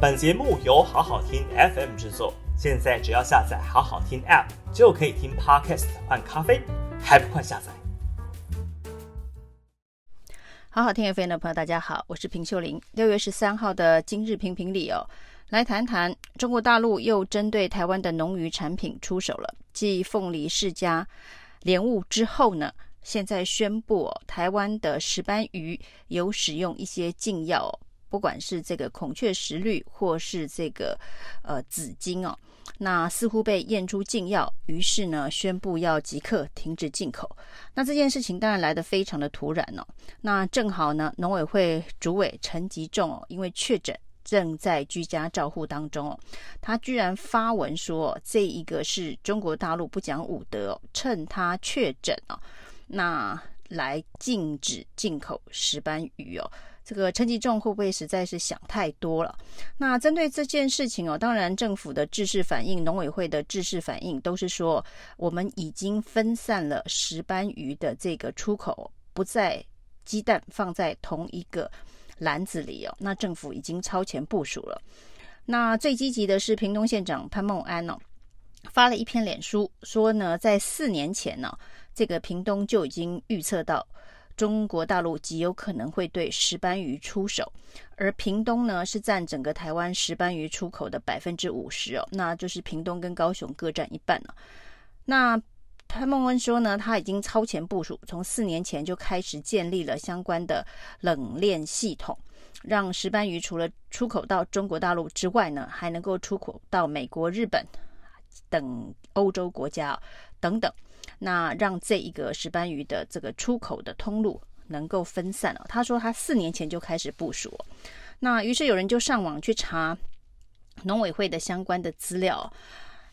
本节目由好好听 FM 制作，现在只要下载好好听 App 就可以听 Podcast 换咖啡，还不快下载？好好听 FM 的朋友，大家好，我是平秀玲。六月十三号的今日评评理哦，来谈谈中国大陆又针对台湾的农渔产品出手了。继凤梨世家莲雾之后呢，现在宣布，台湾的石斑鱼有使用一些禁药。不管是这个孔雀石绿，或是这个呃紫金哦，那似乎被验出禁药，于是呢宣布要即刻停止进口。那这件事情当然来得非常的突然哦。那正好呢，农委会主委陈吉仲哦，因为确诊正在居家照护当中哦，他居然发文说这一个是中国大陆不讲武德哦，趁他确诊哦，那来禁止进口石斑鱼哦。这个陈吉仲会不会实在是想太多了？那针对这件事情哦，当然政府的制式反应、农委会的制式反应都是说，我们已经分散了石斑鱼的这个出口，不再鸡蛋放在同一个篮子里哦。那政府已经超前部署了。那最积极的是屏东县长潘孟安哦，发了一篇脸书说呢，在四年前呢，这个屏东就已经预测到。中国大陆极有可能会对石斑鱼出手，而屏东呢是占整个台湾石斑鱼出口的百分之五十哦，那就是屏东跟高雄各占一半了。那潘孟恩说呢，他已经超前部署，从四年前就开始建立了相关的冷链系统，让石斑鱼除了出口到中国大陆之外呢，还能够出口到美国、日本等欧洲国家等等。那让这一个石斑鱼的这个出口的通路能够分散了。他说他四年前就开始部署，那于是有人就上网去查农委会的相关的资料。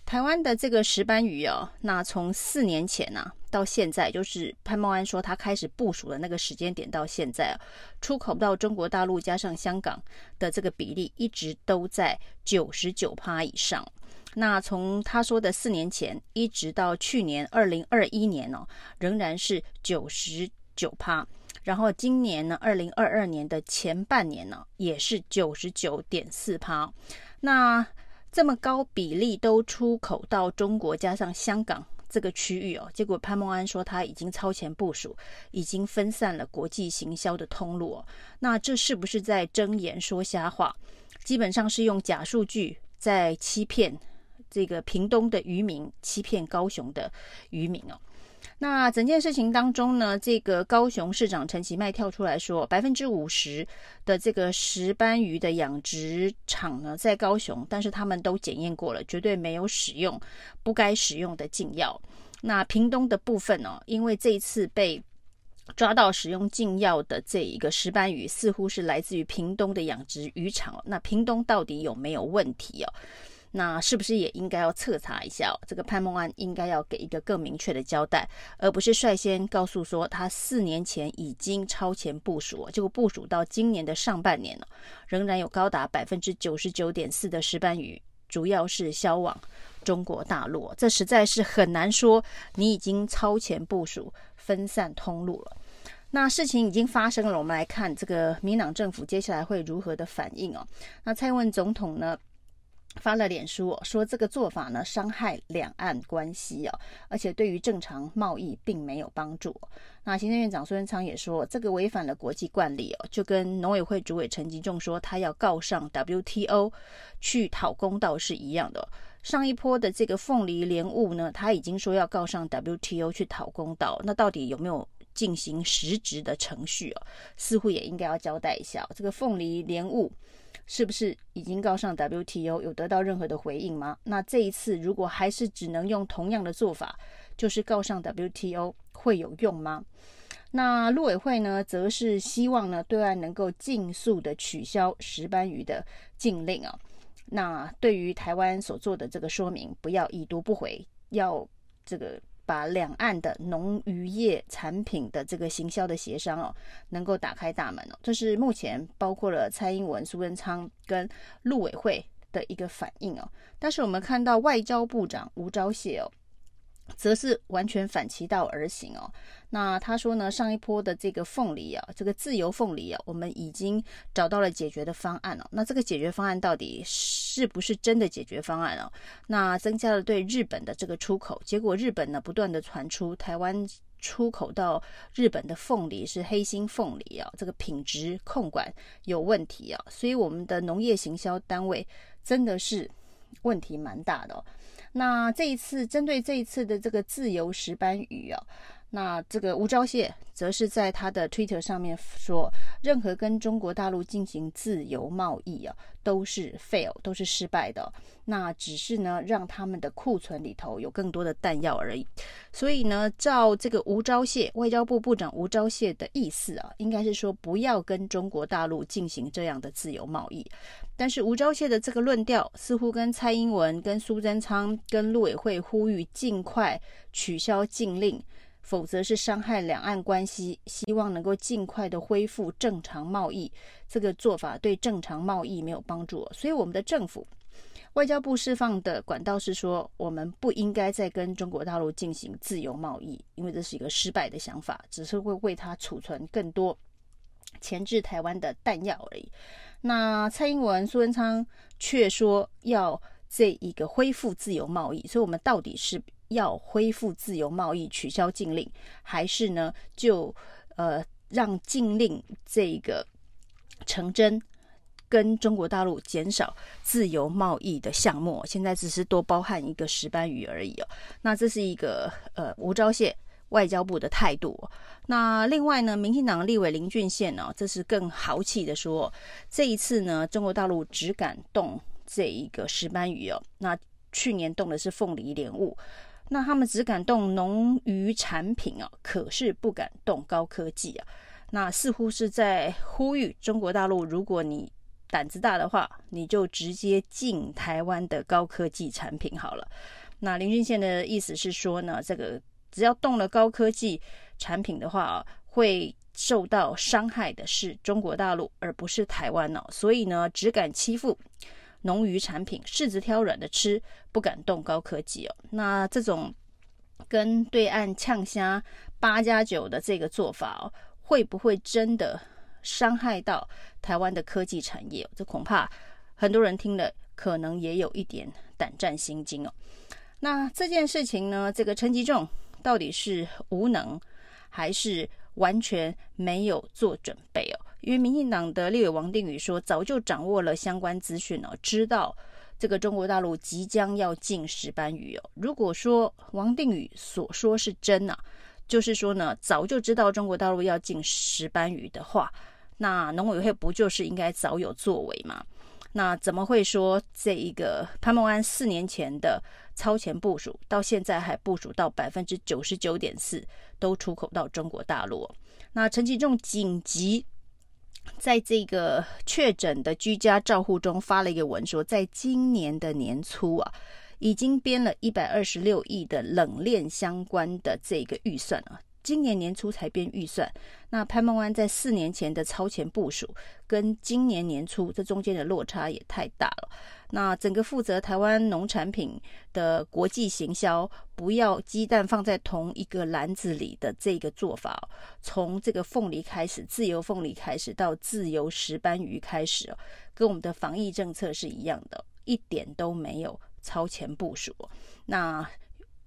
台湾的这个石斑鱼哦，那从四年前呢到现在，就是潘茂安说他开始部署的那个时间点到现在，出口到中国大陆加上香港的这个比例一直都在九十九趴以上。那从他说的四年前一直到去年二零二一年哦，仍然是九十九趴。然后今年呢，二零二二年的前半年呢，也是九十九点四趴。那这么高比例都出口到中国加上香港这个区域哦，结果潘孟安说他已经超前部署，已经分散了国际行销的通路哦。那这是不是在睁眼说瞎话？基本上是用假数据在欺骗。这个屏东的渔民欺骗高雄的渔民哦，那整件事情当中呢，这个高雄市长陈其迈跳出来说，百分之五十的这个石斑鱼的养殖场呢在高雄，但是他们都检验过了，绝对没有使用不该使用的禁药。那屏东的部分哦，因为这一次被抓到使用禁药的这一个石斑鱼，似乎是来自于屏东的养殖渔场。那屏东到底有没有问题哦？那是不是也应该要彻查一下哦？这个潘孟安应该要给一个更明确的交代，而不是率先告诉说他四年前已经超前部署，结果部署到今年的上半年了，仍然有高达百分之九十九点四的石斑鱼，主要是销往中国大陆，这实在是很难说你已经超前部署分散通路了。那事情已经发生了，我们来看这个民党政府接下来会如何的反应哦？那蔡英文总统呢？发了脸书说，这个做法呢，伤害两岸关系哦，而且对于正常贸易并没有帮助。那行政院长苏贞昌也说，这个违反了国际惯例哦，就跟农委会主委陈吉仲说他要告上 WTO 去讨公道是一样的。上一波的这个凤梨莲雾呢，他已经说要告上 WTO 去讨公道，那到底有没有进行实质的程序哦？似乎也应该要交代一下这个凤梨莲雾。是不是已经告上 WTO 有得到任何的回应吗？那这一次如果还是只能用同样的做法，就是告上 WTO 会有用吗？那陆委会呢，则是希望呢对岸能够尽速的取消石斑鱼的禁令啊。那对于台湾所做的这个说明，不要已读不回，要这个。把两岸的农渔业产品的这个行销的协商哦，能够打开大门哦，这是目前包括了蔡英文、苏贞昌跟陆委会的一个反应哦。但是我们看到外交部长吴钊燮哦，则是完全反其道而行哦。那他说呢，上一波的这个凤梨啊，这个自由凤梨啊，我们已经找到了解决的方案了。那这个解决方案到底是不是真的解决方案啊？那增加了对日本的这个出口，结果日本呢不断的传出台湾出口到日本的凤梨是黑心凤梨啊，这个品质控管有问题啊，所以我们的农业行销单位真的是问题蛮大的哦。那这一次针对这一次的这个自由石斑鱼啊，那这个吴钊燮则是在他的 Twitter 上面说，任何跟中国大陆进行自由贸易啊，都是 fail，都是失败的。那只是呢，让他们的库存里头有更多的弹药而已。所以呢，照这个吴钊燮外交部部长吴钊燮的意思啊，应该是说不要跟中国大陆进行这样的自由贸易。但是吴钊燮的这个论调似乎跟蔡英文、跟苏贞昌、跟陆委会呼吁尽快取消禁令，否则是伤害两岸关系，希望能够尽快的恢复正常贸易，这个做法对正常贸易没有帮助。所以我们的政府外交部释放的管道是说，我们不应该再跟中国大陆进行自由贸易，因为这是一个失败的想法，只是会为他储存更多前置台湾的弹药而已。那蔡英文、苏贞昌却说要这一个恢复自由贸易，所以我们到底是要恢复自由贸易、取消禁令，还是呢就呃让禁令这个成真，跟中国大陆减少自由贸易的项目？现在只是多包含一个石斑鱼而已哦。那这是一个呃吴钊燮。外交部的态度。那另外呢，民进党立委林俊宪呢，这是更豪气的说，这一次呢，中国大陆只敢动这一个石斑鱼哦。那去年动的是凤梨莲雾，那他们只敢动农渔产品啊，可是不敢动高科技啊。那似乎是在呼吁中国大陆，如果你胆子大的话，你就直接进台湾的高科技产品好了。那林俊宪的意思是说呢，这个。只要动了高科技产品的话啊，会受到伤害的是中国大陆，而不是台湾哦。所以呢，只敢欺负农渔产品，柿子挑软的吃，不敢动高科技哦。那这种跟对岸呛虾八加九的这个做法哦，会不会真的伤害到台湾的科技产业？这恐怕很多人听了，可能也有一点胆战心惊哦。那这件事情呢，这个陈吉仲。到底是无能，还是完全没有做准备哦？因为民进党的立委王定宇说，早就掌握了相关资讯哦，知道这个中国大陆即将要进石斑鱼哦。如果说王定宇所说是真啊，就是说呢，早就知道中国大陆要进石斑鱼的话，那农委会不就是应该早有作为吗？那怎么会说这一个潘孟安四年前的？超前部署到现在还部署到百分之九十九点四都出口到中国大陆。那陈其仲紧急在这个确诊的居家照护中发了一个文说，在今年的年初啊，已经编了一百二十六亿的冷链相关的这个预算啊。今年年初才编预算，那潘孟安在四年前的超前部署，跟今年年初这中间的落差也太大了。那整个负责台湾农产品的国际行销，不要鸡蛋放在同一个篮子里的这个做法，从这个凤梨开始，自由凤梨开始，到自由石斑鱼开始，跟我们的防疫政策是一样的，一点都没有超前部署。那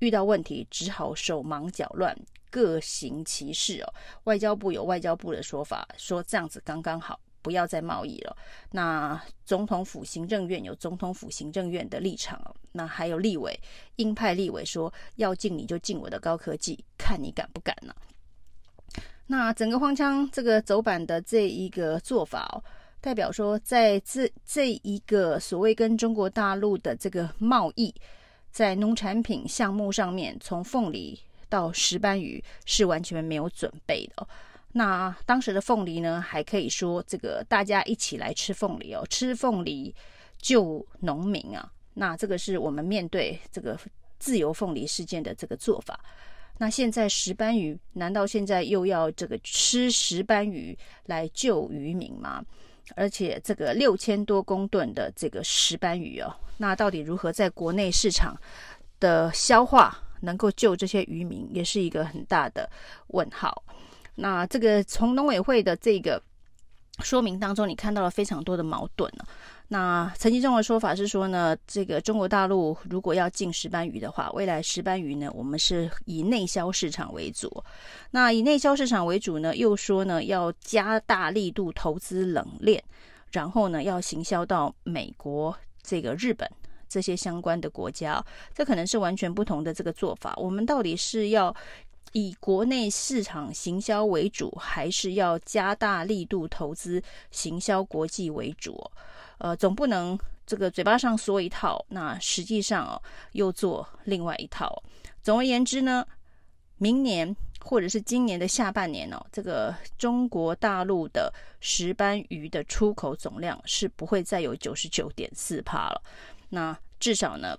遇到问题只好手忙脚乱。各行其事哦，外交部有外交部的说法，说这样子刚刚好，不要再贸易了。那总统府行政院有总统府行政院的立场哦，那还有立委鹰派立委说要禁你就禁我的高科技，看你敢不敢呢？那整个荒腔这个走板的这一个做法哦，代表说在这这一个所谓跟中国大陆的这个贸易，在农产品项目上面，从凤梨。到石斑鱼是完全没有准备的。那当时的凤梨呢，还可以说这个大家一起来吃凤梨哦，吃凤梨救农民啊。那这个是我们面对这个自由凤梨事件的这个做法。那现在石斑鱼，难道现在又要这个吃石斑鱼来救渔民吗？而且这个六千多公吨的这个石斑鱼哦，那到底如何在国内市场的消化？能够救这些渔民，也是一个很大的问号。那这个从农委会的这个说明当中，你看到了非常多的矛盾呢。那陈其中的说法是说呢，这个中国大陆如果要进石斑鱼的话，未来石斑鱼呢，我们是以内销市场为主。那以内销市场为主呢，又说呢要加大力度投资冷链，然后呢要行销到美国、这个日本这些相关的国家。这可能是完全不同的这个做法。我们到底是要以国内市场行销为主，还是要加大力度投资行销国际为主？呃，总不能这个嘴巴上说一套，那实际上哦又做另外一套。总而言之呢，明年或者是今年的下半年哦，这个中国大陆的石斑鱼的出口总量是不会再有九十九点四趴了。那至少呢。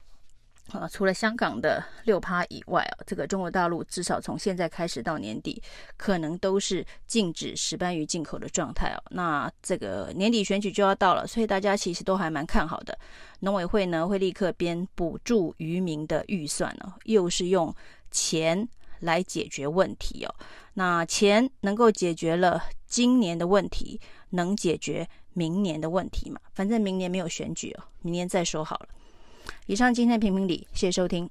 啊，除了香港的六趴以外啊，这个中国大陆至少从现在开始到年底，可能都是禁止石斑鱼进口的状态哦。那这个年底选举就要到了，所以大家其实都还蛮看好的。农委会呢会立刻编补助渔民的预算呢，又是用钱来解决问题哦。那钱能够解决了今年的问题，能解决明年的问题嘛？反正明年没有选举哦，明年再说好了。以上今天的评评理，谢谢收听。